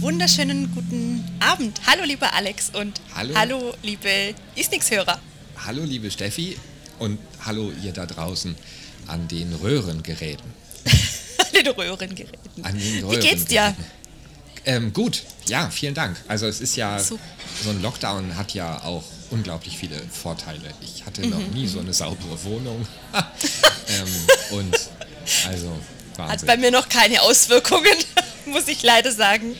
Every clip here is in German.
wunderschönen guten Abend. Hallo, lieber Alex und Hallo. hallo liebe Isnix-Hörer. Hallo liebe Steffi und hallo ihr da draußen an den Röhrengeräten. An den Röhrengeräten. An den Wie geht's dir? Röhrengeräten. Ähm, gut, ja, vielen Dank. Also es ist ja, So. so ein Lockdown hat ja auch unglaublich viele Vorteile. Ich hatte noch Mhm, nie so eine saubere Wohnung. ähm, und also Hat Wahnsinn. bei mir noch keine Auswirkungen, muss ich leider sagen.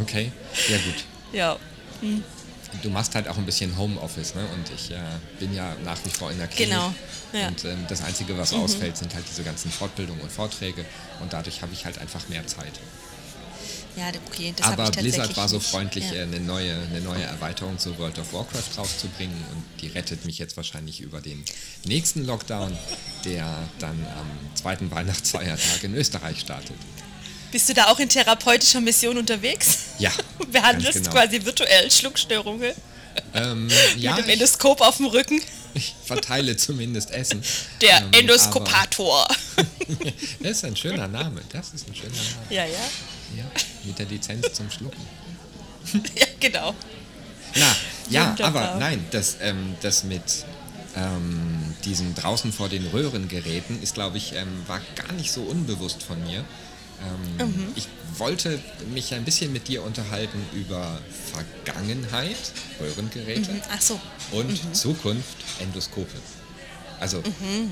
Okay, sehr gut. Ja. Du machst halt auch ein bisschen Homeoffice, ne? Und ich äh, bin ja nach wie vor in der Klinik. Genau, ja. Mhm. Und ähm, das Einzige, was ausfällt, sind halt diese ganzen Fortbildungen und Vorträge. Und dadurch habe ich halt einfach mehr Zeit. Ja, okay, das Aber ich Blizzard war so freundlich, Ja. äh, eine, neue, eine neue Erweiterung zu World of Warcraft rauszubringen. Und die rettet mich jetzt wahrscheinlich über den nächsten Lockdown, der dann am zweiten Weihnachtsfeiertag in Österreich startet. Bist du da auch in therapeutischer Mission unterwegs? Ja, Behandelst genau. quasi virtuell Schluckstörungen Ähm, ja, mit dem Endoskop auf dem Rücken? ich verteile zumindest Essen. Der Ähm, Endoskopator. Das ist ein schöner Name. Das ist ein schöner Name. ja, ja. Ja, mit der Lizenz zum Schlucken. Ja, genau. Na, ja, Wunderbar. aber nein, das, ähm, das mit ähm, diesem draußen vor den Röhrengeräten ist, glaube ich, ähm, war gar nicht so unbewusst von mir. Ähm, Mhm. Ich wollte mich ein bisschen mit dir unterhalten über Vergangenheit, Röhrengeräte, Mhm. So. und Zukunft, Endoskope. Also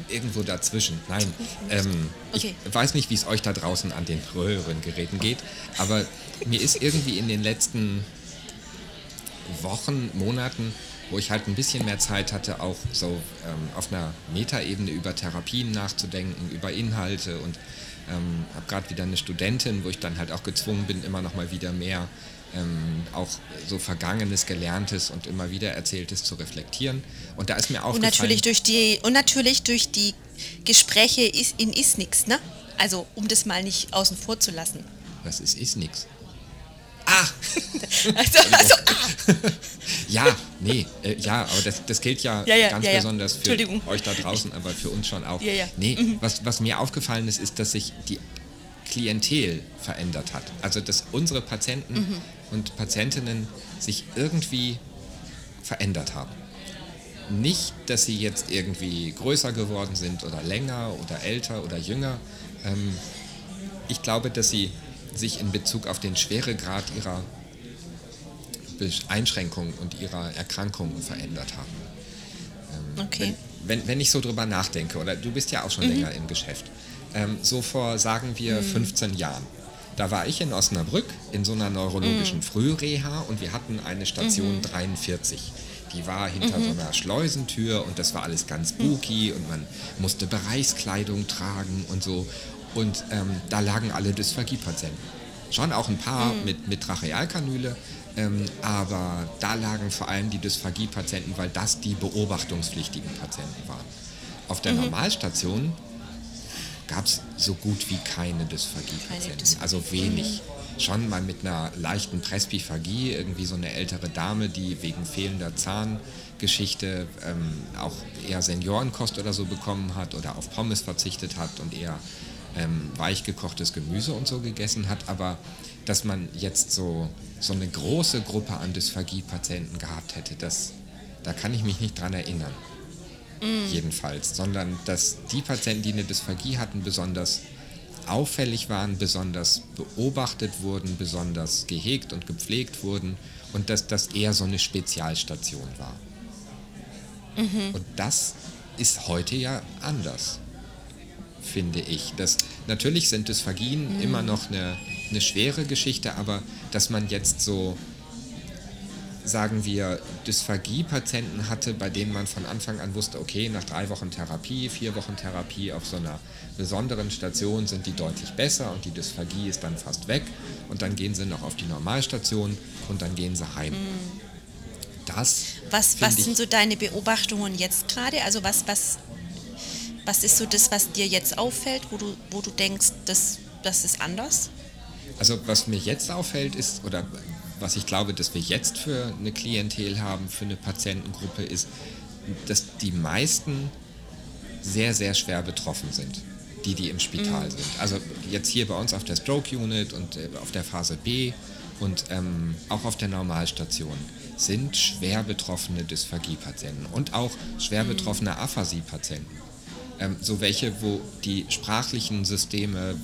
irgendwo dazwischen. Nein, ähm, Mhm. Okay. ich weiß nicht, wie es euch da draußen an den Röhrengeräten geht, aber mir ist irgendwie in den letzten Wochen, Monaten, wo ich halt ein bisschen mehr Zeit hatte, auch so ähm, auf einer Metaebene über Therapien nachzudenken, über Inhalte und ähm, habe gerade wieder eine Studentin, wo ich dann halt auch gezwungen bin, immer noch mal wieder mehr ähm, auch so Vergangenes, Gelerntes und immer wieder Erzähltes zu reflektieren. Und da ist mir Und aufgefallen... natürlich durch die und natürlich durch die Gespräche in ist nix, ne? Also um das mal nicht außen vor zu lassen. was ist, ist nix. Ah! Also, also ah, Ja, nee, äh, ja, aber das, das gilt ja, Ja, ja, ganz ja, besonders für euch da draußen, aber für uns schon auch. Nee, was, was mir aufgefallen ist, ist, dass sich die Klientel verändert hat. Also, dass unsere Patienten Mhm. und Patientinnen sich irgendwie verändert haben. Nicht, dass sie jetzt irgendwie größer geworden sind oder länger oder älter oder jünger. Ähm, ich glaube, dass sie sich in Bezug auf den Schweregrad ihrer Einschränkungen und ihrer Erkrankungen verändert haben. okay. Wenn, wenn ich so drüber nachdenke, oder du bist ja auch schon länger im Geschäft, ähm, so vor, sagen wir, 15 Jahren, da war ich in Osnabrück in so einer neurologischen Frühreha und wir hatten eine Station 43. Die war hinter so einer Schleusentür und das war alles ganz spooky und man musste Bereichskleidung tragen und so. Und ähm, da lagen alle Dysphagie-Patienten. Schon auch ein paar mit, mit Trachealkanüle, ähm, aber da lagen vor allem die Dysphagie-Patienten, weil das die beobachtungspflichtigen Patienten waren. Auf der Normalstation gab es so gut wie keine Dysphagie-Patienten, also wenig. Schon mal mit einer leichten Presbyphagie, irgendwie so eine ältere Dame, die wegen fehlender Zahngeschichte ähm, auch eher Seniorenkost oder so bekommen hat oder auf Pommes verzichtet hat und eher ähm, weich gekochtes Gemüse und so gegessen hat, aber dass man jetzt so, so eine große Gruppe an Dysphagie-Patienten gehabt hätte, das, da kann ich mich nicht dran erinnern. Jedenfalls, sondern dass die Patienten, die eine Dysphagie hatten, besonders auffällig waren, besonders beobachtet wurden, besonders gehegt und gepflegt wurden und dass das eher so eine Spezialstation war. Und das ist heute ja anders, finde ich. Das, natürlich sind Dysphagien immer noch eine, eine schwere Geschichte, aber dass man jetzt so sagen wir, Dysphagie-Patienten hatte, bei denen man von Anfang an wusste, okay, nach drei Wochen Therapie, vier Wochen Therapie auf so einer besonderen Station sind die deutlich besser und die Dysphagie ist dann fast weg und dann gehen sie noch auf die Normalstation und dann gehen sie heim. Das Was, was sind so deine Beobachtungen jetzt gerade? Also was, was, was ist so das, was dir jetzt auffällt, wo du, wo du denkst, das, das ist anders? Also was mir jetzt auffällt ist, oder was ich glaube, dass wir jetzt für eine Klientel haben, für eine Patientengruppe ist, dass die meisten sehr, sehr schwer betroffen sind. die, die im Spital mhm. sind. Also jetzt hier bei uns auf der Stroke Unit und äh, auf der Phase B und ähm, auch auf der Normalstation sind schwer betroffene Dysphagie-Patienten und auch schwer mhm. betroffene Aphasie-Patienten. Ähm, so welche, wo die sprachlichen Systeme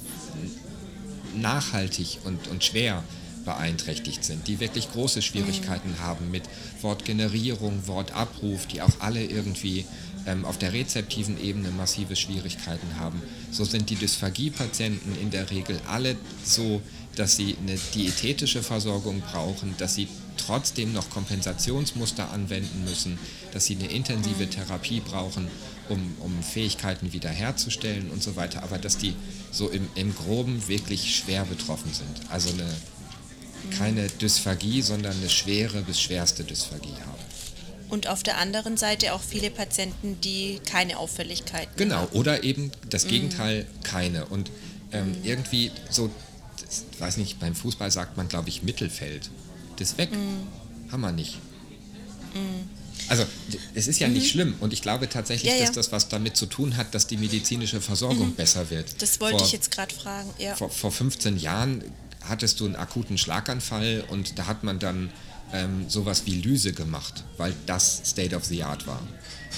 nachhaltig und, und schwer beeinträchtigt sind, die wirklich große Schwierigkeiten mhm. haben mit Wortgenerierung, Wortabruf, die auch alle irgendwie ähm, auf der rezeptiven Ebene massive Schwierigkeiten haben. So sind die Dysphagie-Patienten in der Regel alle so, dass sie eine diätetische Versorgung brauchen, dass sie trotzdem noch Kompensationsmuster anwenden müssen, dass sie eine intensive mhm. Therapie brauchen, um, um Fähigkeiten wiederherzustellen und so weiter, aber dass die so im, im Groben wirklich schwer betroffen sind. Also eine, keine Dysphagie, sondern eine schwere bis schwerste Dysphagie haben. Und auf der anderen Seite auch viele Patienten, die keine Auffälligkeiten genau, haben. Genau, oder eben das mhm. Gegenteil, mm. keine. Und ähm, mm. irgendwie so, das, weiß nicht, beim Fußball sagt man, glaube ich, Mittelfeld. Das weg. Mm. Haben wir nicht. Also es ist ja mhm. nicht schlimm und ich glaube tatsächlich, ja, ja. dass das was damit zu tun hat, dass die medizinische Versorgung mhm. besser wird. Das wollte vor, ich jetzt gerade fragen. Ja. Vor, vor 15 Jahren hattest du einen akuten Schlaganfall und da hat man dann ähm, sowas wie Lyse gemacht, weil das State of the Art war.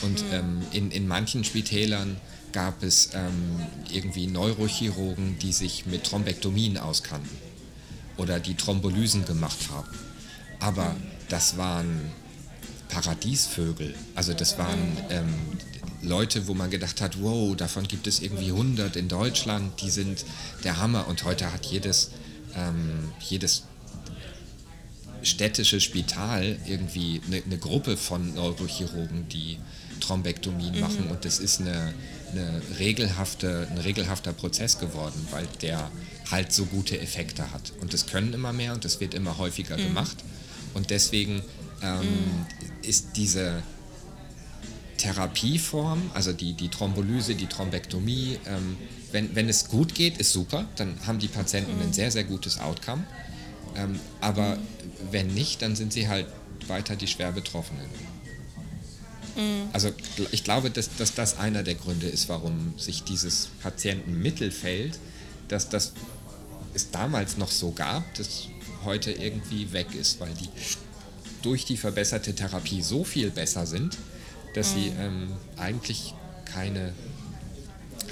Und mhm. ähm, in, in manchen Spitälern gab es ähm, irgendwie Neurochirurgen, die sich mit Thrombektomien auskannten oder die Thrombolysen gemacht haben. Aber mhm. das waren Paradiesvögel. Also das waren ähm, Leute, wo man gedacht hat, wow, davon gibt es irgendwie 100 in Deutschland, die sind der Hammer. Und heute hat jedes, ähm, jedes städtische Spital irgendwie eine, eine Gruppe von Neurochirurgen, die Thrombektomien mhm. machen und das ist eine, eine regelhafte, ein regelhafter Prozess geworden, weil der halt so gute Effekte hat. Und das können immer mehr und das wird immer häufiger mhm. gemacht. Und deswegen ähm, mhm. Ist diese Therapieform, also die, die Thrombolyse, die Thrombektomie, ähm, wenn, wenn es gut geht, ist super, dann haben die Patienten ein mhm. sehr, sehr gutes Outcome. Ähm, aber wenn nicht, dann sind sie halt weiter die schwer Betroffenen. Mhm. Also ich glaube, dass, dass das einer der Gründe ist, warum sich dieses Patientenmittelfeld, dass das es damals noch so gab, das heute irgendwie weg ist, weil die durch die verbesserte Therapie so viel besser sind, dass mhm. sie ähm, eigentlich keine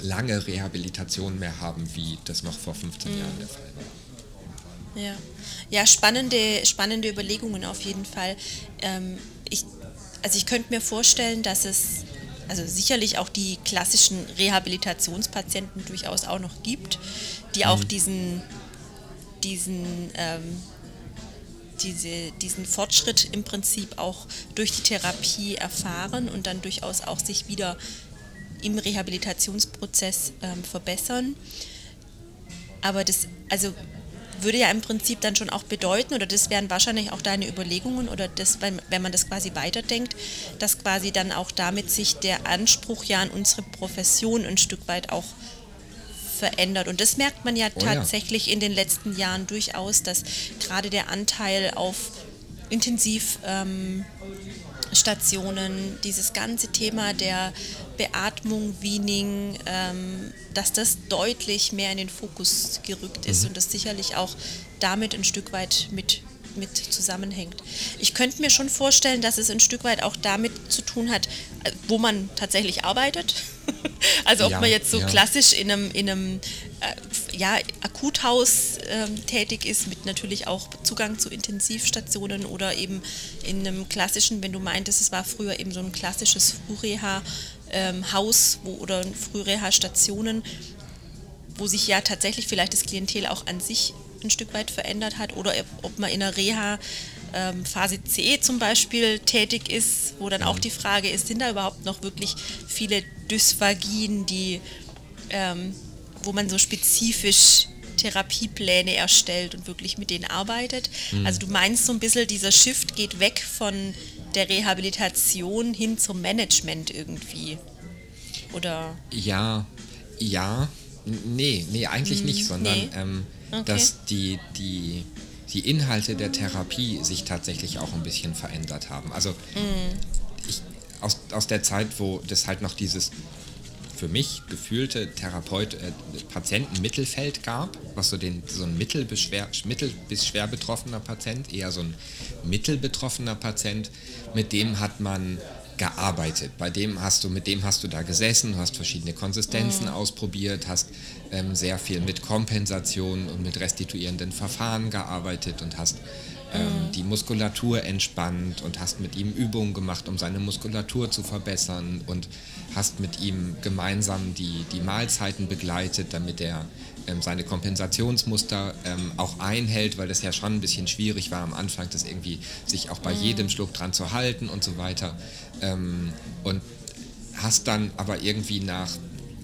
lange Rehabilitation mehr haben, wie das noch vor 15 mhm. Jahren der Fall war. Ja, ja spannende, spannende Überlegungen auf jeden Fall. Ähm, ich, also ich könnte mir vorstellen, dass es also sicherlich auch die klassischen Rehabilitationspatienten durchaus auch noch gibt, die auch mhm. diesen, diesen, ähm, diese, diesen Fortschritt im Prinzip auch durch die Therapie erfahren und dann durchaus auch sich wieder im Rehabilitationsprozess ähm, verbessern. Aber das, also würde ja im Prinzip dann schon auch bedeuten, oder das wären wahrscheinlich auch deine Überlegungen, oder das, wenn man das quasi weiterdenkt, dass quasi dann auch damit sich der Anspruch ja an unsere Profession ein Stück weit auch verändert. Und das merkt man ja oh tatsächlich ja. in den letzten Jahren durchaus, dass gerade der Anteil auf Intensivstationen, ähm, dieses ganze Thema der Beatmung, Weaning, ähm, dass das deutlich mehr in den Fokus gerückt ist mhm. und das sicherlich auch damit ein Stück weit mit, mit zusammenhängt. Ich könnte mir schon vorstellen, dass es ein Stück weit auch damit zu tun hat, äh, wo man tatsächlich arbeitet. also ob ja, man jetzt so ja. klassisch in einem, in einem äh, ja, Akuthaus äh, tätig ist, mit natürlich auch Zugang zu Intensivstationen oder eben in einem klassischen, wenn du meintest, es war früher eben so ein klassisches Frühreha ähm, oder Frühreha-Stationen, wo sich ja tatsächlich vielleicht das Klientel auch an sich ein Stück weit verändert hat oder ob man in der Reha ähm, Phase C zum Beispiel tätig ist, wo dann auch mhm. die Frage ist, sind da überhaupt noch wirklich viele Dysphagien, die, ähm, wo man so spezifisch Therapiepläne erstellt und wirklich mit denen arbeitet. Mhm. Also du meinst so ein bisschen, dieser Shift geht weg von der Rehabilitation hin zum Management irgendwie? Oder? Ja, ja. Nee, nee, eigentlich hm, nicht, sondern nee. ähm, okay. dass die, die, die Inhalte der Therapie sich tatsächlich auch ein bisschen verändert haben. Also hm. ich, aus, aus der Zeit, wo das halt noch dieses für mich gefühlte Therapeut, äh, Patientenmittelfeld gab, was so, den, so ein mittel, mittel bis schwer betroffener Patient, eher so ein mittelbetroffener Patient, mit dem hat man gearbeitet. Bei dem hast du, mit dem hast du da gesessen, hast verschiedene Konsistenzen mhm. ausprobiert, hast ähm, sehr viel mit Kompensation und mit restituierenden Verfahren gearbeitet und hast ähm, mhm. die Muskulatur entspannt und hast mit ihm Übungen gemacht, um seine Muskulatur zu verbessern und hast mit ihm gemeinsam die, die Mahlzeiten begleitet, damit er ähm, seine Kompensationsmuster ähm, auch einhält, weil das ja schon ein bisschen schwierig war am Anfang, das irgendwie sich auch bei mhm. jedem Schluck dran zu halten und so weiter. Ähm, und hast dann aber irgendwie nach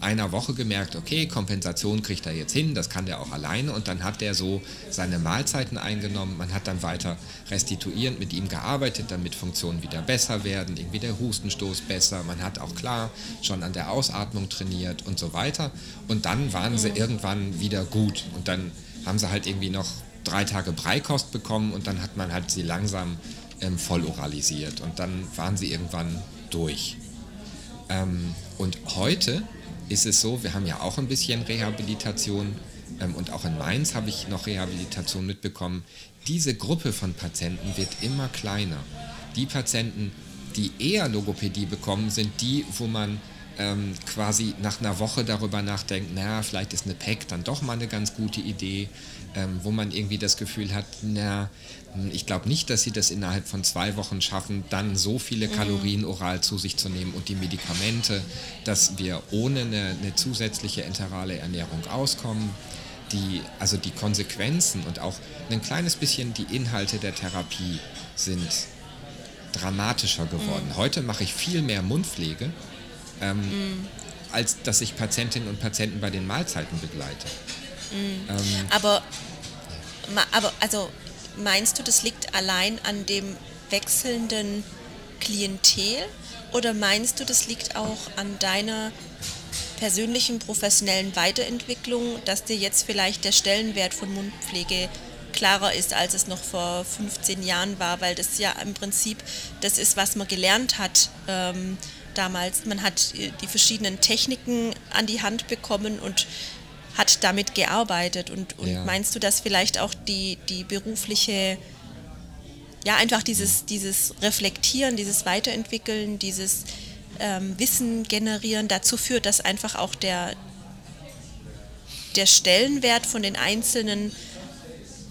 einer Woche gemerkt, okay, Kompensation kriegt er jetzt hin, das kann der auch alleine. Und dann hat der so seine Mahlzeiten eingenommen, man hat dann weiter restituierend mit ihm gearbeitet, damit Funktionen wieder besser werden, irgendwie der Hustenstoß besser, man hat auch klar schon an der Ausatmung trainiert und so weiter. Und dann waren sie irgendwann wieder gut. Und dann haben sie halt irgendwie noch drei Tage Breikost bekommen und dann hat man halt sie langsam ähm, voll oralisiert. Und dann waren sie irgendwann durch. Ähm, und heute ist es so, wir haben ja auch ein bisschen Rehabilitation ähm, und auch in Mainz habe ich noch Rehabilitation mitbekommen. Diese Gruppe von Patienten wird immer kleiner. Die Patienten, die eher Logopädie bekommen, sind die, wo man ähm, quasi nach einer Woche darüber nachdenkt, naja, vielleicht ist eine PEC dann doch mal eine ganz gute Idee, ähm, wo man irgendwie das Gefühl hat, na, ich glaube nicht, dass sie das innerhalb von zwei Wochen schaffen, dann so viele mhm. Kalorien oral zu sich zu nehmen und die Medikamente, dass wir ohne eine, eine zusätzliche enterale Ernährung auskommen. Die, also die Konsequenzen und auch ein kleines bisschen die Inhalte der Therapie sind dramatischer geworden. Mhm. Heute mache ich viel mehr Mundpflege, ähm, mhm. als dass ich Patientinnen und Patienten bei den Mahlzeiten begleite. Mhm. Ähm, aber, aber also meinst du, das liegt allein an dem wechselnden Klientel oder meinst du, das liegt auch an deiner persönlichen professionellen Weiterentwicklung, dass dir jetzt vielleicht der Stellenwert von Mundpflege klarer ist, als es noch vor 15 Jahren war, weil das ja im Prinzip das ist, was man gelernt hat ähm, damals. Man hat die verschiedenen Techniken an die Hand bekommen und hat damit gearbeitet. Und, und ja. meinst du, dass vielleicht auch die, die berufliche, ja, einfach dieses, dieses Reflektieren, dieses Weiterentwickeln, dieses ähm, Wissen generieren dazu führt, dass einfach auch der, der Stellenwert von den einzelnen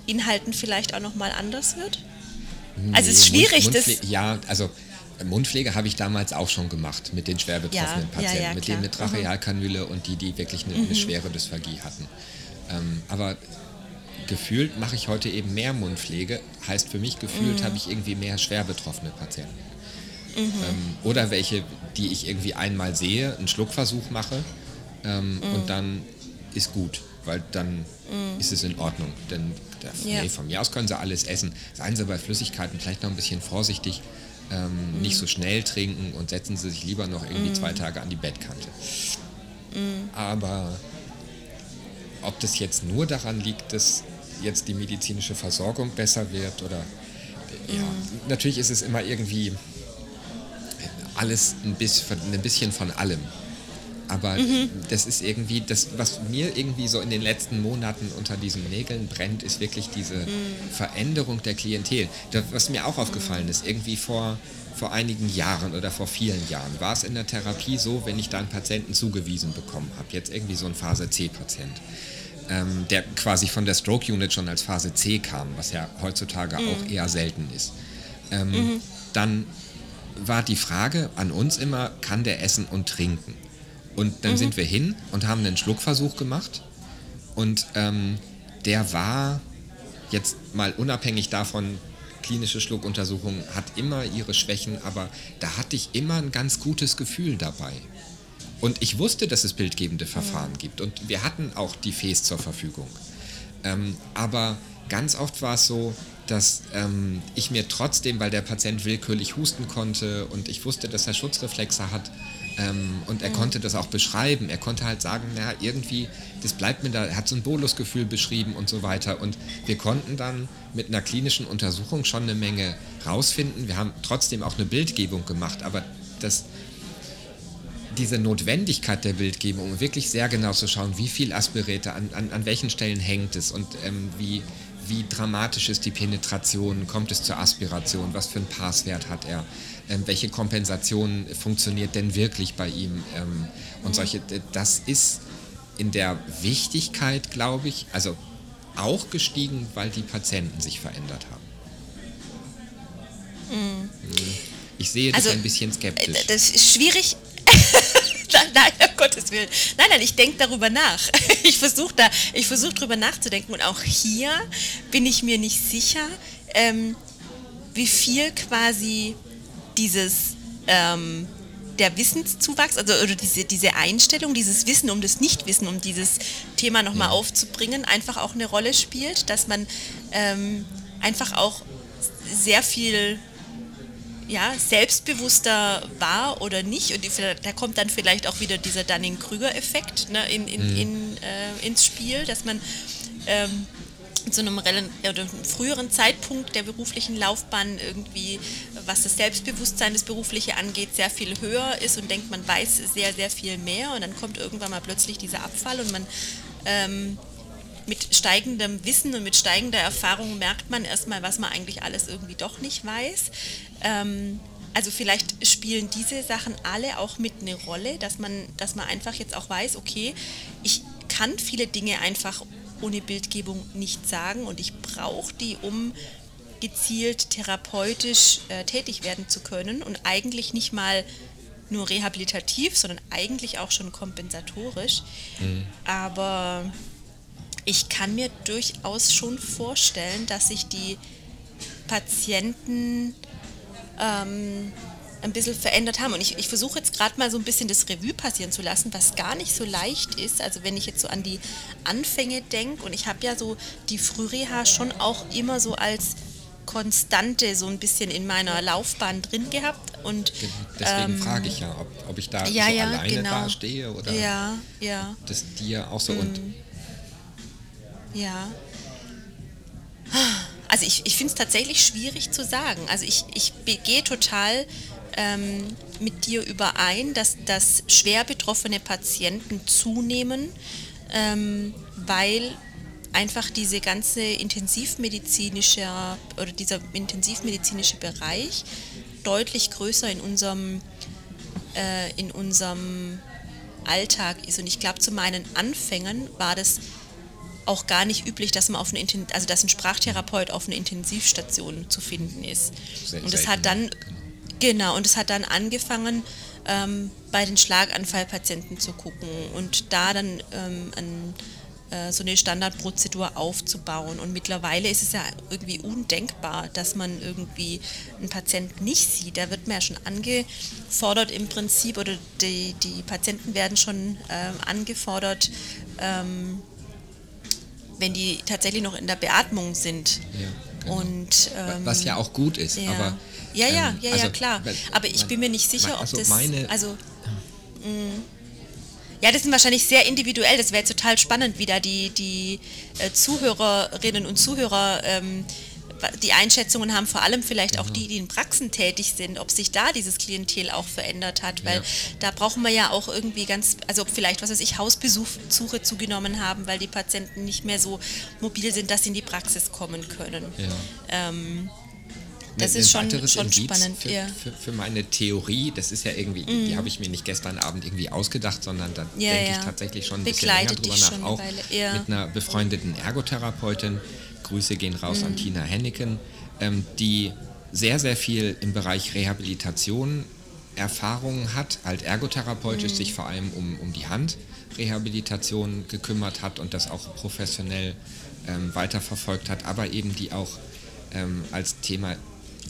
Inhalten vielleicht auch nochmal anders wird? Nee, also es ist schwierig, Mund, das. Ja, also Mundpflege habe ich damals auch schon gemacht mit den schwer betroffenen ja, Patienten, ja, ja, mit denen mit Trachealkanüle mhm. und die, die wirklich eine, eine mhm. schwere Dysphagie hatten. Ähm, aber gefühlt mache ich heute eben mehr Mundpflege, heißt für mich gefühlt mhm. habe ich irgendwie mehr schwer betroffene Patienten. Mhm. Ähm, oder welche, die ich irgendwie einmal sehe, einen Schluckversuch mache ähm, mhm. und dann ist gut, weil dann ist es in Ordnung. Denn nee, von mir aus können sie alles essen. Seien sie bei Flüssigkeiten vielleicht noch ein bisschen vorsichtig ähm, mhm. nicht so schnell trinken und setzen sie sich lieber noch irgendwie mhm. zwei Tage an die Bettkante. Mhm. Aber ob das jetzt nur daran liegt, dass jetzt die medizinische Versorgung besser wird oder ja, mhm. natürlich ist es immer irgendwie alles ein bisschen, ein bisschen von allem. Aber mhm. das ist irgendwie, das, was mir irgendwie so in den letzten Monaten unter diesen Nägeln brennt, ist wirklich diese mhm. Veränderung der Klientel. Das, was mir auch aufgefallen ist, irgendwie vor, vor einigen Jahren oder vor vielen Jahren war es in der Therapie so, wenn ich da einen Patienten zugewiesen bekommen habe, jetzt irgendwie so ein Phase C-Patient, ähm, der quasi von der Stroke Unit schon als Phase C kam, was ja heutzutage mhm. auch eher selten ist, ähm, mhm. dann war die Frage an uns immer, kann der essen und trinken? Und dann mhm. sind wir hin und haben einen Schluckversuch gemacht. Und ähm, der war jetzt mal unabhängig davon, klinische Schluckuntersuchung hat immer ihre Schwächen, aber da hatte ich immer ein ganz gutes Gefühl dabei. Und ich wusste, dass es bildgebende Verfahren mhm. gibt und wir hatten auch die Fes zur Verfügung. Ähm, aber ganz oft war es so, dass ähm, ich mir trotzdem, weil der Patient willkürlich husten konnte und ich wusste, dass er Schutzreflexe hat, ähm, und er mhm. konnte das auch beschreiben. Er konnte halt sagen, naja, irgendwie, das bleibt mir da, er hat so ein Bolusgefühl beschrieben und so weiter. Und wir konnten dann mit einer klinischen Untersuchung schon eine Menge rausfinden. Wir haben trotzdem auch eine Bildgebung gemacht, aber das, diese Notwendigkeit der Bildgebung, um wirklich sehr genau zu schauen, wie viel aspirierte, an, an, an welchen Stellen hängt es und ähm, wie, wie dramatisch ist die Penetration, kommt es zur Aspiration, was für einen Passwert hat er, ähm, welche Kompensation funktioniert denn wirklich bei ihm ähm, und solche, das ist in der Wichtigkeit, glaube ich, also auch gestiegen, weil die Patienten sich verändert haben. Mhm. Ich sehe das also, ein bisschen skeptisch. Das ist schwierig. nein, um Gottes Willen. Nein, nein, ich denke darüber nach. Ich versuche da, ich versuche darüber nachzudenken. Und auch hier bin ich mir nicht sicher, ähm, wie viel quasi dieses ähm, der Wissenszuwachs, also oder diese, diese Einstellung, dieses Wissen um das Nichtwissen, um dieses Thema nochmal ja. aufzubringen, einfach auch eine Rolle spielt, dass man ähm, einfach auch sehr viel ja, selbstbewusster war oder nicht. Und da kommt dann vielleicht auch wieder dieser Dunning-Krüger-Effekt ne, in, in, mhm. in, äh, ins Spiel, dass man ähm, zu einem oder früheren Zeitpunkt der beruflichen Laufbahn irgendwie, was das Selbstbewusstsein, das Berufliche angeht, sehr viel höher ist und denkt, man weiß sehr, sehr viel mehr und dann kommt irgendwann mal plötzlich dieser Abfall und man ähm, mit steigendem Wissen und mit steigender Erfahrung merkt man erstmal, was man eigentlich alles irgendwie doch nicht weiß. Ähm, also vielleicht spielen diese Sachen alle auch mit eine Rolle, dass man, dass man einfach jetzt auch weiß, okay, ich kann viele Dinge einfach ohne Bildgebung nicht sagen und ich brauche die, um gezielt therapeutisch äh, tätig werden zu können und eigentlich nicht mal nur rehabilitativ, sondern eigentlich auch schon kompensatorisch. Mhm. Aber ich kann mir durchaus schon vorstellen, dass sich die Patienten ähm, ein bisschen verändert haben. Und ich, ich versuche jetzt gerade mal so ein bisschen das Revue passieren zu lassen, was gar nicht so leicht ist. Also wenn ich jetzt so an die Anfänge denke und ich habe ja so die Frühreha schon auch immer so als Konstante so ein bisschen in meiner Laufbahn drin gehabt. Und, Deswegen ähm, frage ich ja, ob, ob ich da ja, so ja, alleine genau. dastehe oder ja, ja. das dir auch so mm. und ja. Also ich, ich finde es tatsächlich schwierig zu sagen. Also ich, ich gehe total ähm, mit dir überein, dass, dass schwer betroffene Patienten zunehmen, ähm, weil einfach diese ganze intensivmedizinische oder dieser intensivmedizinische Bereich deutlich größer in unserem, äh, in unserem Alltag ist. Und ich glaube, zu meinen Anfängen war das auch gar nicht üblich, dass man auf eine also dass ein Sprachtherapeut auf einer Intensivstation zu finden ist. und das hat dann genau. Und es hat dann angefangen, ähm, bei den Schlaganfallpatienten zu gucken und da dann ähm, ein, äh, so eine Standardprozedur aufzubauen. Und mittlerweile ist es ja irgendwie undenkbar, dass man irgendwie einen Patienten nicht sieht. Da wird man ja schon angefordert im Prinzip oder die, die Patienten werden schon ähm, angefordert, ähm, wenn die tatsächlich noch in der Beatmung sind. Ja, genau. und, Was ja ähm, auch gut ist, ja. aber ja, ja, ähm, ja, also, ja, klar. Aber ich bin mir nicht sicher, ob also das. Meine, also, mh, mm. ja, das ist wahrscheinlich sehr individuell. Das wäre total spannend, wie da die, die äh, Zuhörerinnen und Zuhörer ähm, die Einschätzungen haben, vor allem vielleicht auch die, die in Praxen tätig sind, ob sich da dieses Klientel auch verändert hat, weil ja. da brauchen wir ja auch irgendwie ganz, also vielleicht, was weiß ich, Hausbesuche zugenommen haben, weil die Patienten nicht mehr so mobil sind, dass sie in die Praxis kommen können. Ja. Ähm, das ist schon, schon spannend. Für, ja. für, für, meine Theorie, das ist ja irgendwie, mm. die habe ich mir nicht gestern Abend irgendwie ausgedacht, sondern da ja, denke ja. ich tatsächlich schon ein Begleitet bisschen länger drüber nach. Auch mit einer befreundeten Ergotherapeutin, Grüße gehen raus mm. an Tina Henneken, ähm, die sehr, sehr viel im Bereich Rehabilitation Erfahrungen hat, halt ergotherapeutisch mm. sich vor allem um, um die Handrehabilitation gekümmert hat und das auch professionell ähm, weiterverfolgt hat, aber eben die auch ähm, als Thema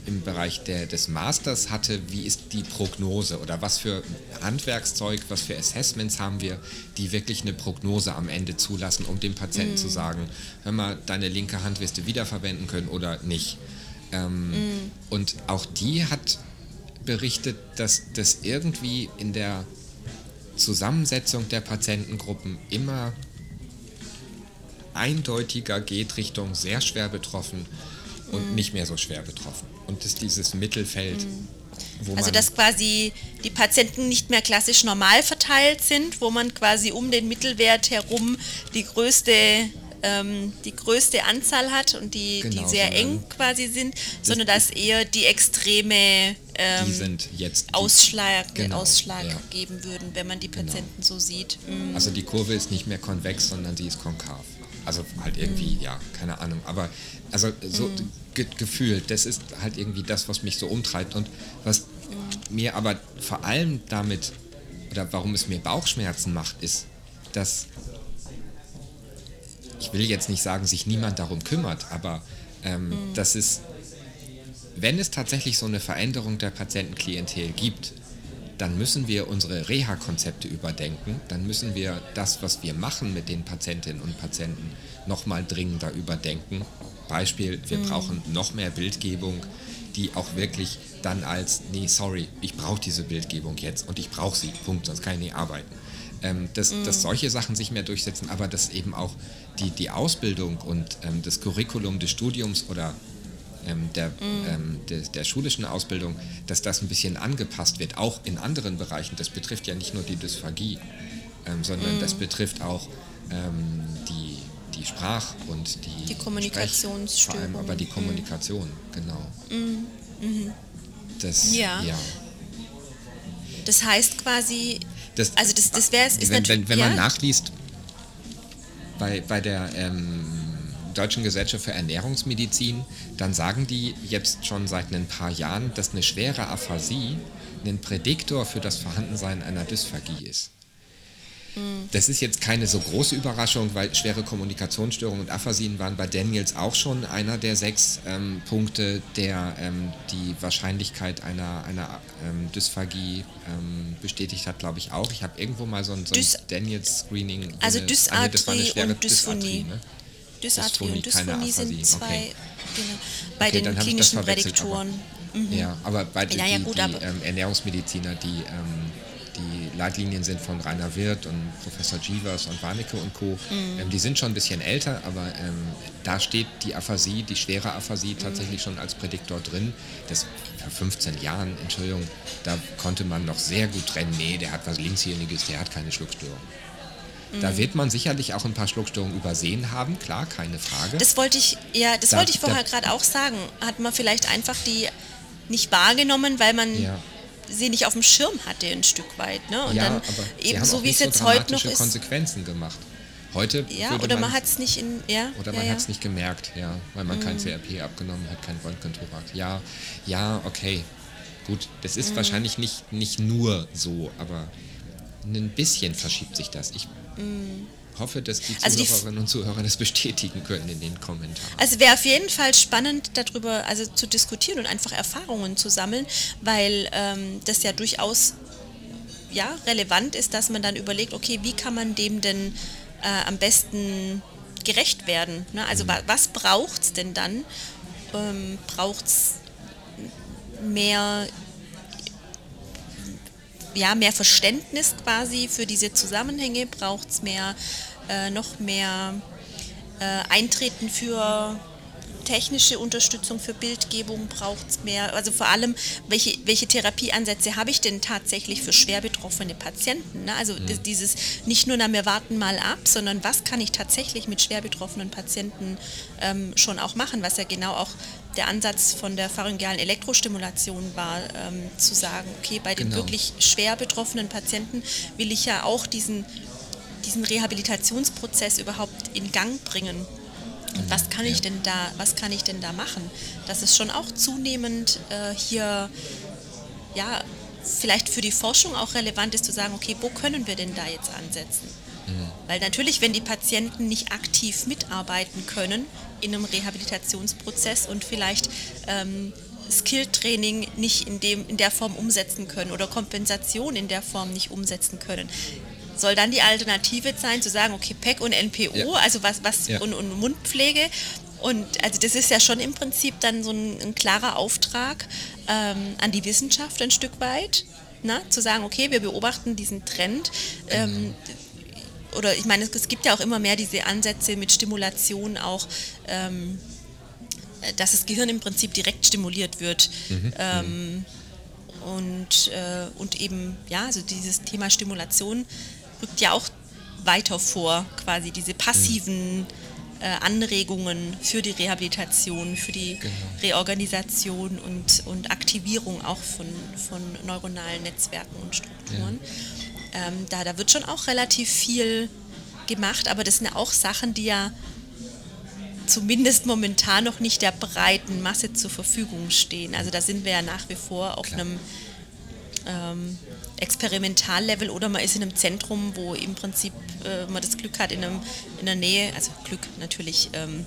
im Bereich der, des Masters hatte, wie ist die Prognose oder was für Handwerkszeug, was für Assessments haben wir, die wirklich eine Prognose am Ende zulassen, um dem Patienten mm. zu sagen, hör mal, deine linke Hand wirst du wiederverwenden können oder nicht. Ähm, mm. Und auch die hat berichtet, dass das irgendwie in der Zusammensetzung der Patientengruppen immer eindeutiger geht Richtung sehr schwer betroffen und mm. nicht mehr so schwer betroffen und ist dieses Mittelfeld. also dass quasi die Patienten nicht mehr klassisch normal verteilt sind, wo man quasi um den Mittelwert herum die größte ähm, die größte Anzahl hat und die, genau, die sehr eng quasi sind, sondern dass eher die extreme ähm, die sind jetzt Ausschlag, genau, Ausschlag ja. geben würden, wenn man die genau. Patienten genau. so sieht. Mhm. Also die Kurve ist nicht mehr konvex, sondern sie ist konkav. Also halt irgendwie, mhm. ja, keine Ahnung. Aber also so mhm. Ge gefühlt, das ist halt irgendwie das, was mich so umtreibt und was mir aber vor allem damit, oder warum es mir Bauchschmerzen macht, ist, dass ich will jetzt nicht sagen, sich niemand darum kümmert, aber ähm, mhm. das ist, wenn es tatsächlich so eine Veränderung der Patientenklientel gibt, dann müssen wir unsere Reha-Konzepte überdenken, dann müssen wir das, was wir machen mit den Patientinnen und Patienten, nochmal dringender überdenken. Beispiel, wir mhm. brauchen noch mehr Bildgebung, die auch wirklich dann als, nee, sorry, ich brauche diese Bildgebung jetzt und ich brauche sie, Punkt, sonst kann ich nicht arbeiten. Ähm, dass, mhm. dass solche Sachen sich mehr durchsetzen, aber dass eben auch die, die Ausbildung und ähm, das Curriculum des Studiums oder ähm, der, mm. ähm, de, der schulischen Ausbildung, dass das ein bisschen angepasst wird, auch in anderen Bereichen. Das betrifft ja nicht nur die Dysphagie, ähm, sondern das betrifft auch ähm, die, Sprach- und die, die Kommunikationsstörung. Vor allem aber die mm. Kommunikation, mm. genau. -hmm. Das, ja. ja. Das heißt quasi, das, also das, das wäre es. Wenn, wenn, wenn ja? man nachliest bei, bei der ähm, Deutschen Gesellschaft für Ernährungsmedizin, dann sagen die jetzt schon seit ein paar Jahren, dass eine schwere Aphasie ein Prädiktor für das Vorhandensein einer Dysphagie ist. Das ist jetzt keine so große Überraschung, weil schwere Kommunikationsstörungen und Aphasien waren bei Daniels auch schon einer der sechs ähm, Punkte, der ähm, die Wahrscheinlichkeit einer, einer ähm, Dysphagie ähm, bestätigt hat, glaube ich auch. Ich habe irgendwo mal so ein, so ein Daniels-Screening. Also Dysarthrie und Dysphonie. Ne? Dysarthrie und Dysphonie sind zwei okay. genau, bei okay, den klinischen Prädiktoren. Mhm. Ja, aber bei ja, ja, die, gut, die ähm, Ernährungsmediziner, die ähm, die Leitlinien sind von Rainer Wirth und Professor Jeevers und Warnecke und Co. Mhm. Ähm, die sind schon ein bisschen älter, aber ähm, da steht die Aphasie, die schwere Aphasie tatsächlich schon als Prädiktor drin. Das vor 15 Jahren, Entschuldigung, da konnte man noch sehr gut trennen, nee, der hat was Linkshirniges, der hat keine Schluckstörung. Da mhm. wird man sicherlich auch ein paar Schluckstörungen übersehen haben, klar, keine Frage. Das wollte ich, ja, das da, wollte ich vorher gerade auch sagen. Hat man vielleicht einfach die nicht wahrgenommen, weil man ja sie nicht auf dem Schirm hatte ein Stück weit. Ne? Und ja, dann aber eben so wie es jetzt so heute noch ist. Konsequenzen gemacht. Heute ja, oder man, man hat es nicht in ja oder man ja, hat es nicht gemerkt, ja, weil man mhm. kein CRP abgenommen hat, kein Röntgentorak. Ja, ja, okay, gut. Das ist mhm. wahrscheinlich nicht nicht nur so, aber ein bisschen verschiebt sich das. Ich mhm hoffe, dass die also Zuhörerinnen die und Zuhörer das bestätigen können in den Kommentaren. Also wäre auf jeden Fall spannend, darüber also zu diskutieren und einfach Erfahrungen zu sammeln, weil ähm, das ja durchaus ja, relevant ist, dass man dann überlegt, okay, wie kann man dem denn äh, am besten gerecht werden? Ne? Also mhm. wa was braucht es denn dann? Ähm, braucht es mehr ja, mehr Verständnis quasi für diese Zusammenhänge, braucht es mehr äh, noch mehr äh, Eintreten für technische Unterstützung für Bildgebung braucht es mehr? Also vor allem, welche, welche Therapieansätze habe ich denn tatsächlich für schwer betroffene Patienten? Ne? Also mhm. dieses nicht nur, na, wir warten mal ab, sondern was kann ich tatsächlich mit schwer betroffenen Patienten ähm, schon auch machen, was ja genau auch der Ansatz von der pharyngealen Elektrostimulation war, ähm, zu sagen, okay, bei den genau. wirklich schwer betroffenen Patienten will ich ja auch diesen diesen Rehabilitationsprozess überhaupt in Gang bringen. Und was kann ich denn da, was kann ich denn da machen? Dass es schon auch zunehmend äh, hier ja vielleicht für die Forschung auch relevant ist zu sagen, okay, wo können wir denn da jetzt ansetzen? Mhm. Weil natürlich, wenn die Patienten nicht aktiv mitarbeiten können in einem Rehabilitationsprozess und vielleicht ähm, Skill-Training nicht in, dem, in der Form umsetzen können oder Kompensation in der Form nicht umsetzen können, soll dann die Alternative sein, zu sagen, okay, PEC und NPO, ja. also was, was ja. und, und, Mundpflege. Und also das ist ja schon im Prinzip dann so ein, ein klarer Auftrag ähm, an die Wissenschaft ein Stück weit, na, zu sagen, okay, wir beobachten diesen Trend. Ähm, oder ich meine, es, es, gibt ja auch immer mehr diese Ansätze mit Stimulation auch. Ähm, dass das Gehirn im Prinzip direkt stimuliert wird. Mhm. Ähm, und, äh, und eben, ja, also dieses Thema Stimulation rückt ja auch weiter vor, quasi diese passiven äh, Anregungen für die Rehabilitation, für die genau. Reorganisation und, und Aktivierung auch von, von neuronalen Netzwerken und Strukturen. Ja. Ähm, da, da wird schon auch relativ viel gemacht, aber das sind auch Sachen, die ja zumindest momentan noch nicht der breiten Masse zur Verfügung stehen. Also da sind wir ja nach wie vor auf Klar. einem ähm, Experimentallevel oder man ist in einem Zentrum, wo im Prinzip äh, man das Glück hat, in, einem, in der Nähe, also Glück natürlich, ähm,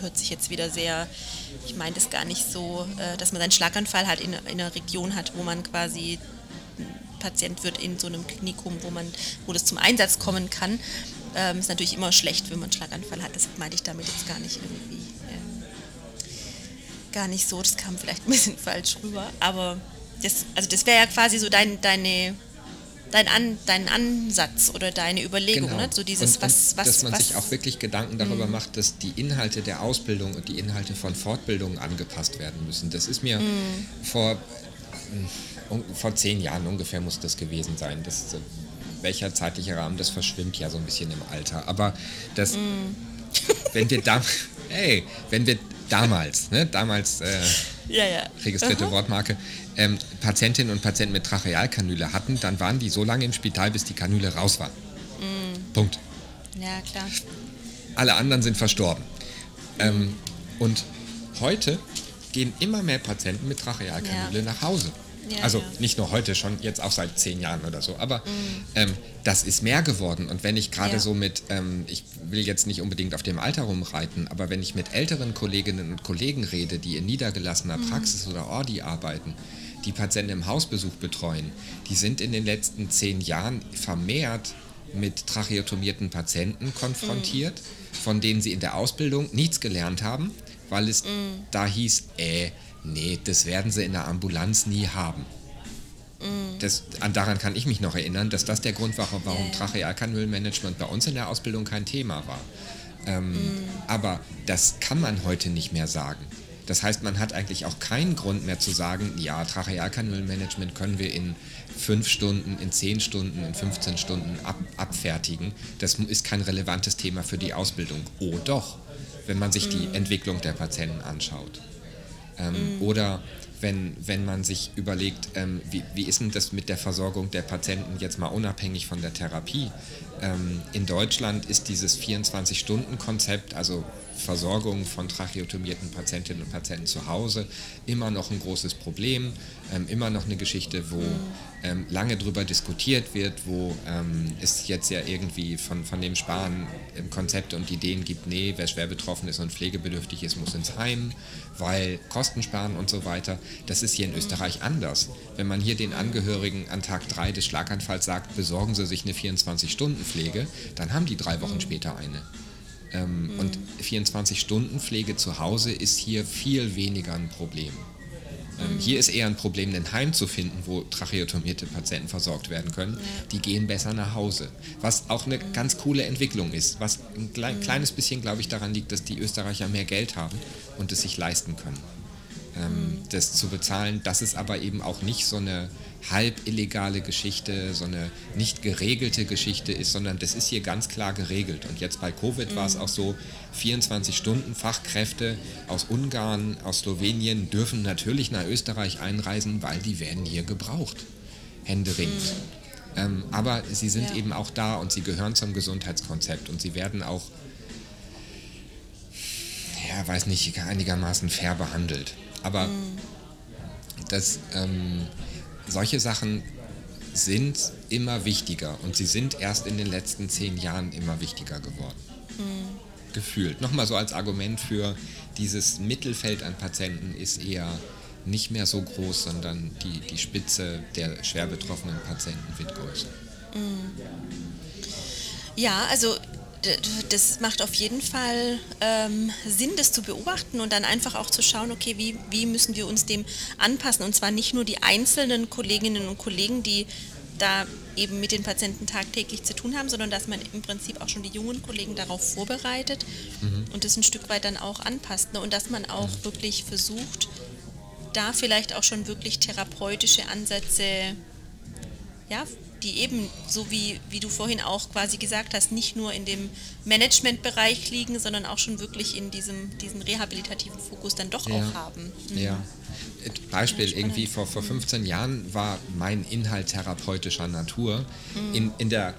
hört sich jetzt wieder sehr, ich meine das gar nicht so, äh, dass man einen Schlaganfall hat in, in einer Region hat, wo man quasi Patient wird in so einem Klinikum, wo man, wo das zum Einsatz kommen kann. Ähm, ist natürlich immer schlecht, wenn man einen Schlaganfall hat. Das meine ich damit jetzt gar nicht irgendwie. Ähm, gar nicht so, das kam vielleicht ein bisschen falsch rüber. Aber das, also das wäre ja quasi so dein, deine, dein, An, dein Ansatz oder deine Überlegung, genau. ne? So dieses, und, was, was, dass man was, sich auch wirklich Gedanken darüber mh. macht, dass die Inhalte der Ausbildung und die Inhalte von Fortbildungen angepasst werden müssen. Das ist mir mh. vor, vor zehn Jahren ungefähr muss das gewesen sein. Das, welcher zeitliche Rahmen, das verschwimmt ja so ein bisschen im Alter. Aber das, mm. wenn wir da, hey, wenn wir damals, ne, damals äh, ja, ja. registrierte Aha. Wortmarke, ähm, Patientinnen und Patienten mit Trachealkanüle hatten, dann waren die so lange im Spital, bis die Kanüle raus war. Mm. Punkt. Ja, klar. Alle anderen sind verstorben. Mm. Ähm, und heute gehen immer mehr Patienten mit Trachealkanüle ja. nach Hause. Ja, also ja. nicht nur heute, schon jetzt auch seit zehn Jahren oder so. Aber mhm. ähm, das ist mehr geworden. Und wenn ich gerade ja. so mit, ähm, ich will jetzt nicht unbedingt auf dem Alter rumreiten, aber wenn ich mit älteren Kolleginnen und Kollegen rede, die in niedergelassener mhm. Praxis oder Ordi arbeiten, die Patienten im Hausbesuch betreuen, die sind in den letzten zehn Jahren vermehrt mit tracheotomierten Patienten konfrontiert, mhm. von denen sie in der Ausbildung nichts gelernt haben, weil es mhm. da hieß, äh, nee, das werden sie in der Ambulanz nie haben. Mhm. Das, an, daran kann ich mich noch erinnern, dass das der Grund war, warum yeah. Trachealkanülmanagement bei uns in der Ausbildung kein Thema war. Ähm, mm. Aber das kann man heute nicht mehr sagen. Das heißt, man hat eigentlich auch keinen Grund mehr zu sagen, ja, Trachealkanülmanagement können wir in fünf Stunden, in zehn Stunden, in 15 Stunden ab, abfertigen. Das ist kein relevantes Thema für die Ausbildung. Oh doch, wenn man sich mm. die Entwicklung der Patienten anschaut. Ähm, mhm. Oder wenn, wenn man sich überlegt, ähm, wie, wie ist denn das mit der Versorgung der Patienten jetzt mal unabhängig von der Therapie? Ähm, in Deutschland ist dieses 24-Stunden-Konzept, also Versorgung von tracheotomierten Patientinnen und Patienten zu Hause immer noch ein großes Problem, ähm, immer noch eine Geschichte, wo ähm, lange drüber diskutiert wird, wo ähm, es jetzt ja irgendwie von, von dem Sparen Konzepte und Ideen gibt, nee, wer schwer betroffen ist und pflegebedürftig ist, muss ins Heim, weil Kosten sparen und so weiter. Das ist hier in Österreich anders. Wenn man hier den Angehörigen an Tag 3 des Schlaganfalls sagt, besorgen Sie sich eine 24-Stunden-Pflege, dann haben die drei Wochen später eine. Ähm, mhm. Und 24-Stunden-Pflege zu Hause ist hier viel weniger ein Problem. Ähm, mhm. Hier ist eher ein Problem, ein Heim zu finden, wo tracheotomierte Patienten versorgt werden können. Die gehen besser nach Hause. Was auch eine mhm. ganz coole Entwicklung ist. Was ein klein, mhm. kleines bisschen, glaube ich, daran liegt, dass die Österreicher mehr Geld haben und es sich leisten können ähm, das zu bezahlen. Das ist aber eben auch nicht so eine halb illegale Geschichte, so eine nicht geregelte Geschichte ist, sondern das ist hier ganz klar geregelt. Und jetzt bei Covid mhm. war es auch so, 24 Stunden Fachkräfte aus Ungarn, aus Slowenien dürfen natürlich nach Österreich einreisen, weil die werden hier gebraucht. Händeringend. Mhm. Ähm, aber sie sind ja. eben auch da und sie gehören zum Gesundheitskonzept und sie werden auch, ja, weiß nicht, einigermaßen fair behandelt. Aber mhm. das, ähm, solche Sachen sind immer wichtiger und sie sind erst in den letzten zehn Jahren immer wichtiger geworden. Mhm. Gefühlt. Nochmal so als Argument für dieses Mittelfeld an Patienten ist eher nicht mehr so groß, sondern die, die Spitze der schwer betroffenen Patienten wird größer. Mhm. Ja, also das macht auf jeden Fall ähm, Sinn, das zu beobachten und dann einfach auch zu schauen, okay, wie, wie müssen wir uns dem anpassen? Und zwar nicht nur die einzelnen Kolleginnen und Kollegen, die da eben mit den Patienten tagtäglich zu tun haben, sondern dass man im Prinzip auch schon die jungen Kollegen darauf vorbereitet mhm. und das ein Stück weit dann auch anpasst. Ne? Und dass man auch mhm. wirklich versucht, da vielleicht auch schon wirklich therapeutische Ansätze, ja, die eben, so wie, wie du vorhin auch quasi gesagt hast, nicht nur in dem Managementbereich liegen, sondern auch schon wirklich in diesem diesen rehabilitativen Fokus dann doch ja. auch haben. Mhm. Ja. Beispiel, irgendwie vor, vor 15 Jahren war mein Inhalt therapeutischer Natur mhm. in, in der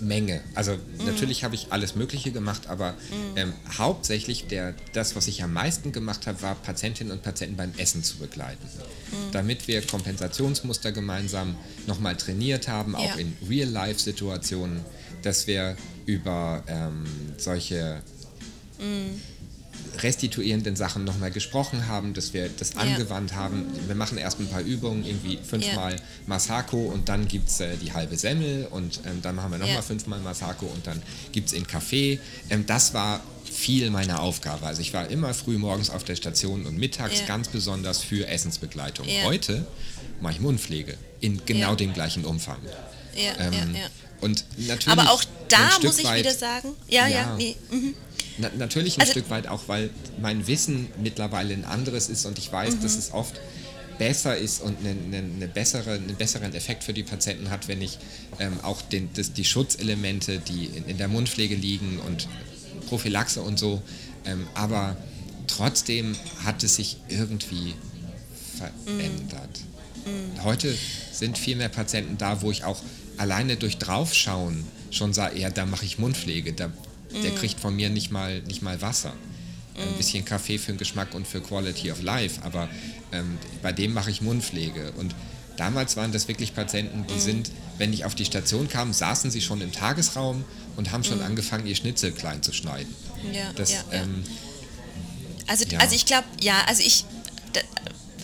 Menge. Also mm. natürlich habe ich alles Mögliche gemacht, aber mm. ähm, hauptsächlich der, das, was ich am meisten gemacht habe, war Patientinnen und Patienten beim Essen zu begleiten. Mm. Damit wir Kompensationsmuster gemeinsam nochmal trainiert haben, auch ja. in Real-Life-Situationen, dass wir über ähm, solche restituierenden Sachen nochmal gesprochen haben, dass wir das ja. angewandt haben. Wir machen erst ein paar Übungen, irgendwie fünfmal ja. Masako und dann gibt es äh, die halbe Semmel und ähm, dann machen wir nochmal ja. fünfmal Masako und dann gibt es in Kaffee. Ähm, das war viel meiner Aufgabe. Also ich war immer früh morgens auf der Station und mittags ganz besonders für Essensbegleitung. Heute mache ich Mundpflege in genau dem gleichen Umfang. Ähm, und natürlich Aber auch da muss ich wieder sagen, ja, ja, nee. Mhm. Na, natürlich ein also, Stück weit auch, weil mein Wissen mittlerweile ein anderes ist und ich weiß, mhm. dass es oft besser ist und eine, eine, bessere, einen besseren Effekt für die Patienten hat, wenn ich ähm, auch den, das, die Schutzelemente, die in, in, der Mundpflege liegen und Prophylaxe und so, ähm, aber trotzdem hat es sich irgendwie verändert. Mhm. Heute sind viel mehr Patienten da, wo ich auch alleine durch Draufschauen schon sage, ja, da mache ich Mundpflege, da der mm. kriegt von mir nicht mal, nicht mal Wasser. Ein mm. bisschen Kaffee für den Geschmack und für Quality of Life, aber ähm, bei dem mache ich Mundpflege. Und damals waren das wirklich Patienten, die mm. sind, wenn ich auf die Station kam, saßen sie schon im Tagesraum und haben schon angefangen, ihr Schnitzel klein zu schneiden. Ja, das, ja, ähm, Also, ja. also ich glaube, ja, also ich da,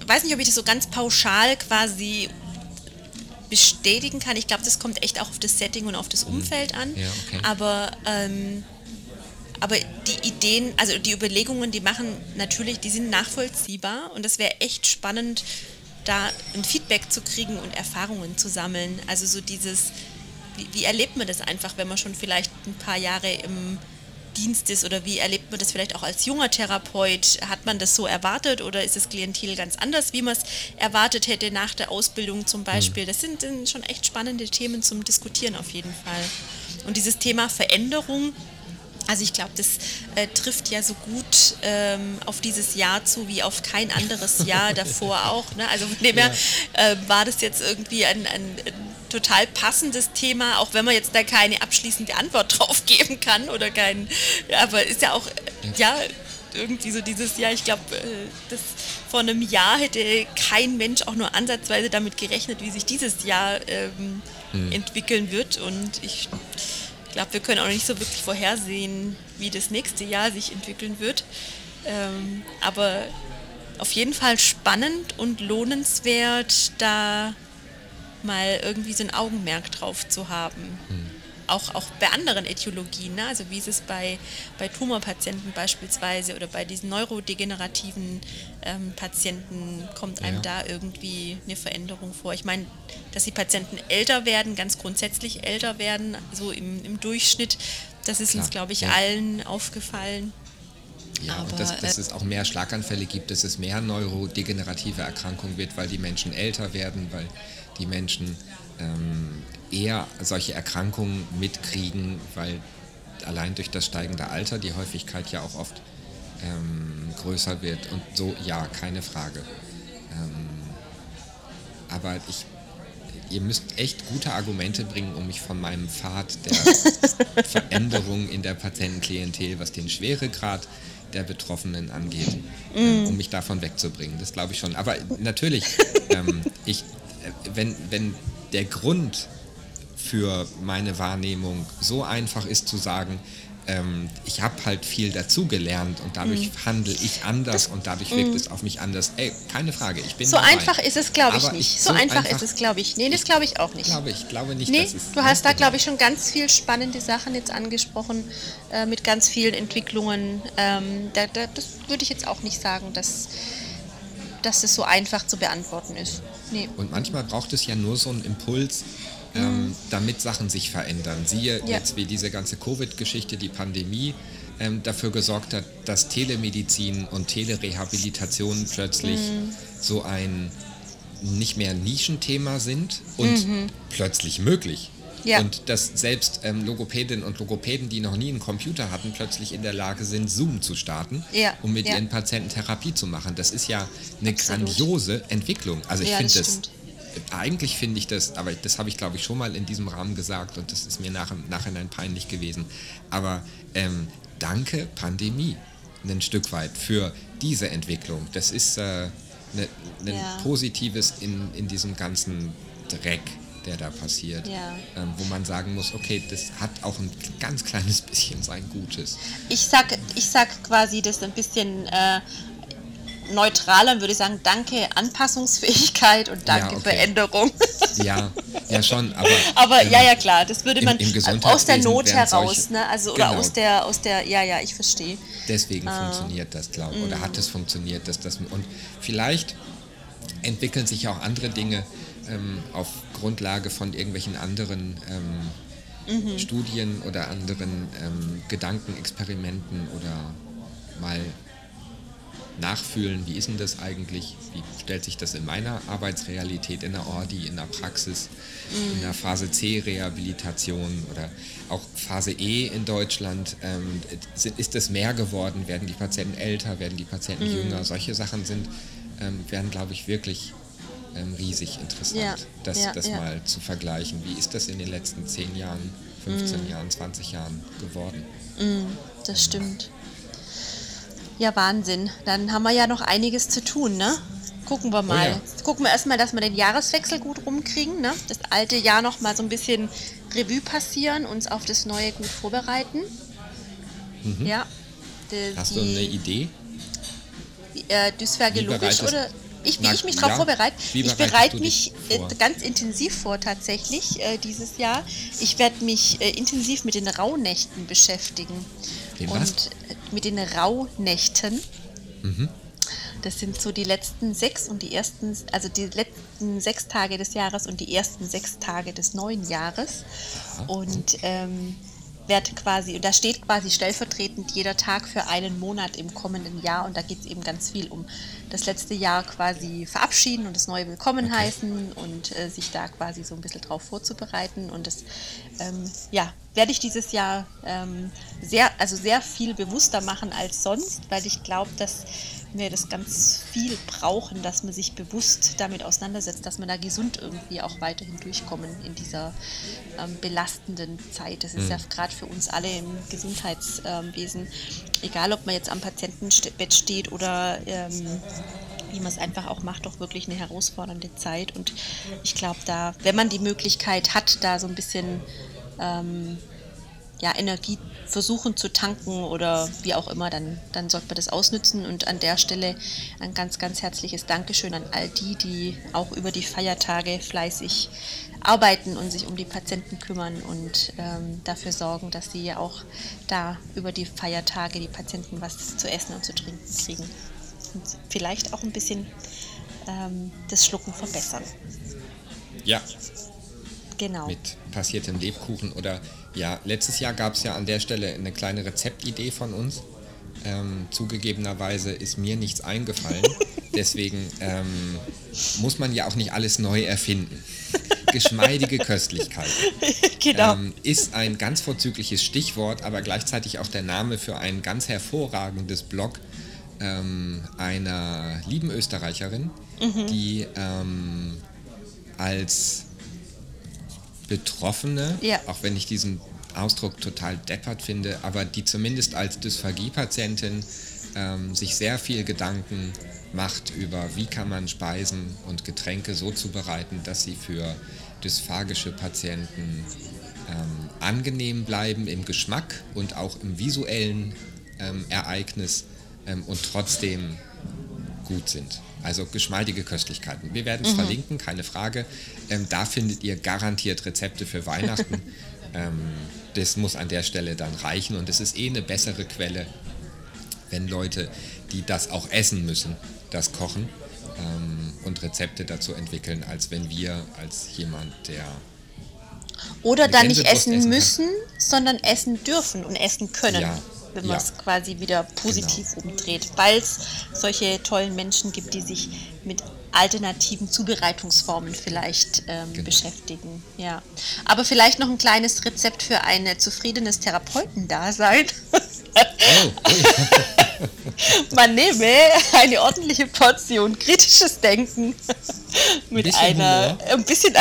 weiß nicht, ob ich das so ganz pauschal quasi bestätigen kann. Ich glaube, das kommt echt auch auf das Setting und auf das Umfeld an. Ja, okay. Aber ähm, aber die Ideen, also die Überlegungen, die machen natürlich, die sind nachvollziehbar und das wäre echt spannend, da ein Feedback zu kriegen und Erfahrungen zu sammeln. Also so dieses, wie, wie erlebt man das einfach, wenn man schon vielleicht ein paar Jahre im Dienst ist oder wie erlebt man das vielleicht auch als junger Therapeut? Hat man das so erwartet oder ist das Klientel ganz anders, wie man es erwartet hätte nach der Ausbildung zum Beispiel? Mhm. Das sind, sind schon echt spannende Themen zum Diskutieren auf jeden Fall. Und dieses Thema Veränderung, also ich glaube, das äh, trifft ja so gut ähm, auf dieses Jahr zu wie auf kein anderes Jahr davor auch. Ne? Also von dem her äh, war das jetzt irgendwie ein, ein, ein, total passendes Thema, auch wenn man jetzt da keine abschließende Antwort drauf geben kann oder kein, ja, aber ist ja auch, ja, irgendwie so dieses Jahr, ich glaube, äh, das vor einem Jahr hätte kein Mensch auch nur ansatzweise damit gerechnet, wie sich dieses Jahr ähm, hm. entwickeln wird und ich glaube, wir können auch nicht so wirklich vorhersehen, wie das nächste Jahr sich entwickeln wird. Ähm, aber auf jeden Fall spannend und lohnenswert, da mal irgendwie so ein Augenmerk drauf zu haben. Hm auch, auch bei anderen Äthiologien, ne? also wie ist es bei, bei Tumorpatienten beispielsweise oder bei diesen neurodegenerativen ähm, Patienten, kommt einem ja. da irgendwie eine Veränderung vor? Ich meine, dass die Patienten älter werden, ganz grundsätzlich älter werden, so im, im Durchschnitt, das ist Klar. uns, glaube ich, ja. allen aufgefallen. Ja, Aber, und dass, dass äh, es auch mehr Schlaganfälle gibt, dass es mehr neurodegenerative Erkrankungen wird, weil die Menschen älter werden, weil die Menschen ähm, eher solche Erkrankungen mitkriegen, weil allein durch das steigende Alter die Häufigkeit ja auch oft ähm, größer wird. Und so, ja, keine Frage. Ähm, aber ich, ihr müsst echt gute Argumente bringen, um mich von meinem Pfad der Veränderung in der Patientenklientel, was den Schweregrad der Betroffenen angeht, mm. um mich davon wegzubringen. Das glaube ich schon. Aber natürlich, ähm, ich, äh, wenn, wenn der Grund für meine Wahrnehmung so einfach ist zu sagen, ähm, ich habe halt viel dazugelernt und dadurch mm. handle ich anders das, und dadurch wirkt mm. es auf mich anders. Ey, keine Frage, ich bin So dabei. einfach ist es, glaube ich, nicht. Ich, so, so, einfach, einfach ist es, glaube ich. Nee, das glaube ich auch nicht. Glaube ich, glaube nicht, nee, du hast da, glaube ich, schon ganz viel spannende Sachen jetzt angesprochen, äh, mit ganz vielen Entwicklungen. Ähm, da, da, das würde ich jetzt auch nicht sagen, dass, dass es so einfach zu beantworten ist. Nee. Und manchmal braucht es ja nur so einen Impuls, ähm, damit Sachen sich verändern. Siehe ja. jetzt wie diese ganze Covid-Geschichte, die Pandemie. ähm, dafür gesorgt hat, dass Telemedizin und Telerehabilitation plötzlich mhm. so ein nicht mehr Nischenthema sind und mhm. plötzlich möglich. Ja. Und dass selbst ähm, Logopädinnen und Logopäden, die noch nie einen Computer hatten, plötzlich in der Lage sind, Zoom zu starten, ja. um mit ihren Patienten Therapie zu machen. Das ist ja eine Absolut. grandiose Entwicklung. Also ich finde das, das eigentlich finde ich das, aber das habe ich glaube ich schon mal in diesem Rahmen gesagt und das ist mir nach, im Nachhinein peinlich gewesen. Aber ähm, danke Pandemie ein Stück weit für diese Entwicklung. Das ist äh, ne, ein ja. Positives in, in diesem ganzen Dreck, der da passiert. Ja. Ähm, wo man sagen muss, okay, das hat auch ein ganz kleines bisschen sein Gutes. Ich sag, ich sag quasi das ein bisschen äh, neutraler würde ich sagen, danke Anpassungsfähigkeit und danke ja, okay. Veränderung. Ja, ja schon, aber. Aber ähm, ja, ja klar, das würde man im, im aus der Not heraus, ne? Also oder genau. aus der, aus der, ja, ja, ich verstehe. Deswegen ah. funktioniert das, glaube ich, oder mm. hat es funktioniert, dass das und vielleicht entwickeln sich auch andere Dinge ähm, auf Grundlage von irgendwelchen anderen ähm, mhm. Studien oder anderen ähm, Gedankenexperimenten oder mal nachfühlen, wie ist denn das eigentlich, wie stellt sich das in meiner Arbeitsrealität, in der Ordi, in der Praxis, mhm. in der Phase C Rehabilitation oder auch Phase E in Deutschland, ähm, ist das mehr geworden, werden die Patienten älter, werden die Patienten mhm. jünger, solche Sachen sind, ähm, werden glaube ich wirklich ähm, riesig interessant, ja. das, ja, das ja. mal zu vergleichen. Wie ist das in den letzten 10 Jahren, 15 mhm. Jahren, 20 Jahren geworden? Mhm, das stimmt. Ja, Wahnsinn. Dann haben wir ja noch einiges zu tun, ne? Gucken wir mal. Oh ja. Gucken wir erstmal, dass wir den Jahreswechsel gut rumkriegen, ne? Das alte Jahr noch mal so ein bisschen Revue passieren, uns auf das neue gut vorbereiten. Mhm. Ja. Die, Hast du eine Idee? Äh, dysfergologisch oder ich, wie ich mich darauf ja. vorbereite. Ich bereite mich äh, ganz intensiv vor tatsächlich äh, dieses Jahr. Ich werde mich äh, intensiv mit den Rauhnächten beschäftigen. Den und was? mit den Rauhnächten. Mhm. Das sind so die letzten sechs und die ersten, also die letzten sechs Tage des Jahres und die ersten sechs Tage des neuen Jahres. Und ähm, werde quasi, da steht quasi stellvertretend jeder Tag für einen Monat im kommenden Jahr und da geht es eben ganz viel um das letzte Jahr quasi verabschieden und das neue Willkommen okay. heißen und äh, sich da quasi so ein bisschen drauf vorzubereiten und das ähm, ja, werde ich dieses Jahr ähm, sehr, also sehr viel bewusster machen als sonst, weil ich glaube, dass wir das ganz viel brauchen, dass man sich bewusst damit auseinandersetzt, dass man da gesund irgendwie auch weiterhin durchkommen in dieser ähm, belastenden Zeit. Das ist mhm. ja gerade für uns alle im Gesundheitswesen, egal ob man jetzt am Patientenbett steht oder ähm, wie man es einfach auch macht, doch wirklich eine herausfordernde Zeit. Und ich glaube, da, wenn man die Möglichkeit hat, da so ein bisschen ähm, ja, Energie versuchen zu tanken oder wie auch immer, dann, dann sollte man das ausnützen. Und an der Stelle ein ganz, ganz herzliches Dankeschön an all die, die auch über die Feiertage fleißig arbeiten und sich um die Patienten kümmern und ähm, dafür sorgen, dass sie ja auch da über die Feiertage die Patienten was zu essen und zu trinken kriegen. Und vielleicht auch ein bisschen ähm, das Schlucken verbessern. Ja. Genau. Mit passiertem Lebkuchen oder ja, letztes Jahr gab es ja an der Stelle eine kleine Rezeptidee von uns. Ähm, zugegebenerweise ist mir nichts eingefallen. Deswegen ähm, muss man ja auch nicht alles neu erfinden. Geschmeidige Köstlichkeit genau. ähm, ist ein ganz vorzügliches Stichwort, aber gleichzeitig auch der Name für ein ganz hervorragendes Blog ähm, einer lieben Österreicherin, mhm. die ähm, als Betroffene, ja. auch wenn ich diesen Ausdruck total deppert finde, aber die zumindest als Dysphagie-Patientin ähm, sich sehr viel Gedanken macht über, wie kann man Speisen und Getränke so zubereiten, dass sie für dysphagische Patienten ähm, angenehm bleiben im Geschmack und auch im visuellen ähm, Ereignis ähm, und trotzdem gut sind. Also geschmeidige Köstlichkeiten. Wir werden es mhm. verlinken, keine Frage. Ähm, da findet ihr garantiert Rezepte für Weihnachten. ähm, das muss an der Stelle dann reichen und es ist eh eine bessere Quelle, wenn Leute, die das auch essen müssen, das kochen ähm, und Rezepte dazu entwickeln, als wenn wir als jemand, der oder dann nicht essen, essen müssen, sondern essen dürfen und essen können. Ja, wenn man es quasi wieder positiv genau. umdreht, weil es solche tollen Menschen gibt, die sich mit alternativen Zubereitungsformen vielleicht ähm, genau. beschäftigen. Ja. Aber vielleicht noch ein kleines Rezept für ein zufriedenes Therapeutendasein. Oh. Man nehme eine ordentliche Portion kritisches Denken mit ein einer, Humor. ein bisschen,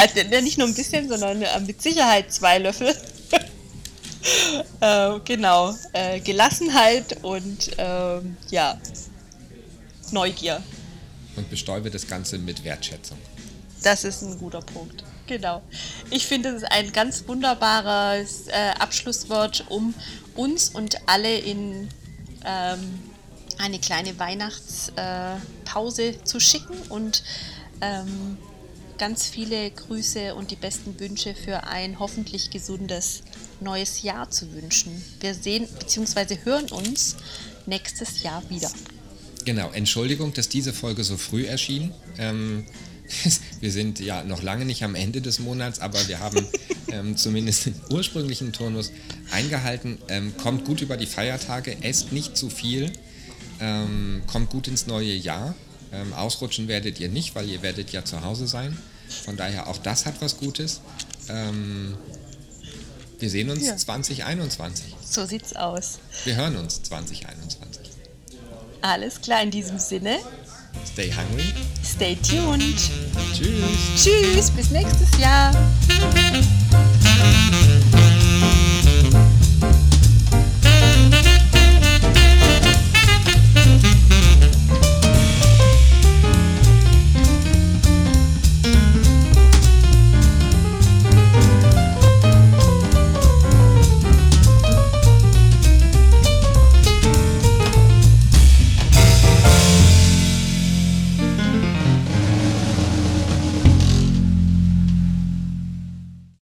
nicht nur ein bisschen, sondern äh, mit Sicherheit zwei Löffel. Äh, genau, äh, Gelassenheit und ähm, ja, Neugier und bestäube das Ganze mit Wertschätzung. Das ist ein guter Punkt. Genau. Ich finde, es ist ein ganz wunderbares äh, Abschlusswort, um uns und alle in ähm, eine kleine Weihnachtspause äh, zu schicken und ähm, ganz viele Grüße und die besten Wünsche für ein hoffentlich gesundes neues Jahr zu wünschen. Wir sehen bzw. hören uns nächstes Jahr wieder. Genau, Entschuldigung, dass diese Folge so früh erschien. Ähm, wir sind ja noch lange nicht am Ende des Monats, aber wir haben ähm, zumindest den ursprünglichen Turnus eingehalten. Ähm, kommt gut über die Feiertage, esst nicht zu viel, ähm, kommt gut ins neue Jahr. Ähm, ausrutschen werdet ihr nicht, weil ihr werdet ja zu Hause sein. Von daher auch das hat was Gutes. Ähm, wir sehen uns ja. 2021. So sieht's aus. Wir hören uns 2021. Alles klar in diesem Sinne. Stay hungry. Stay tuned. Tschüss. Tschüss, bis nächstes Jahr.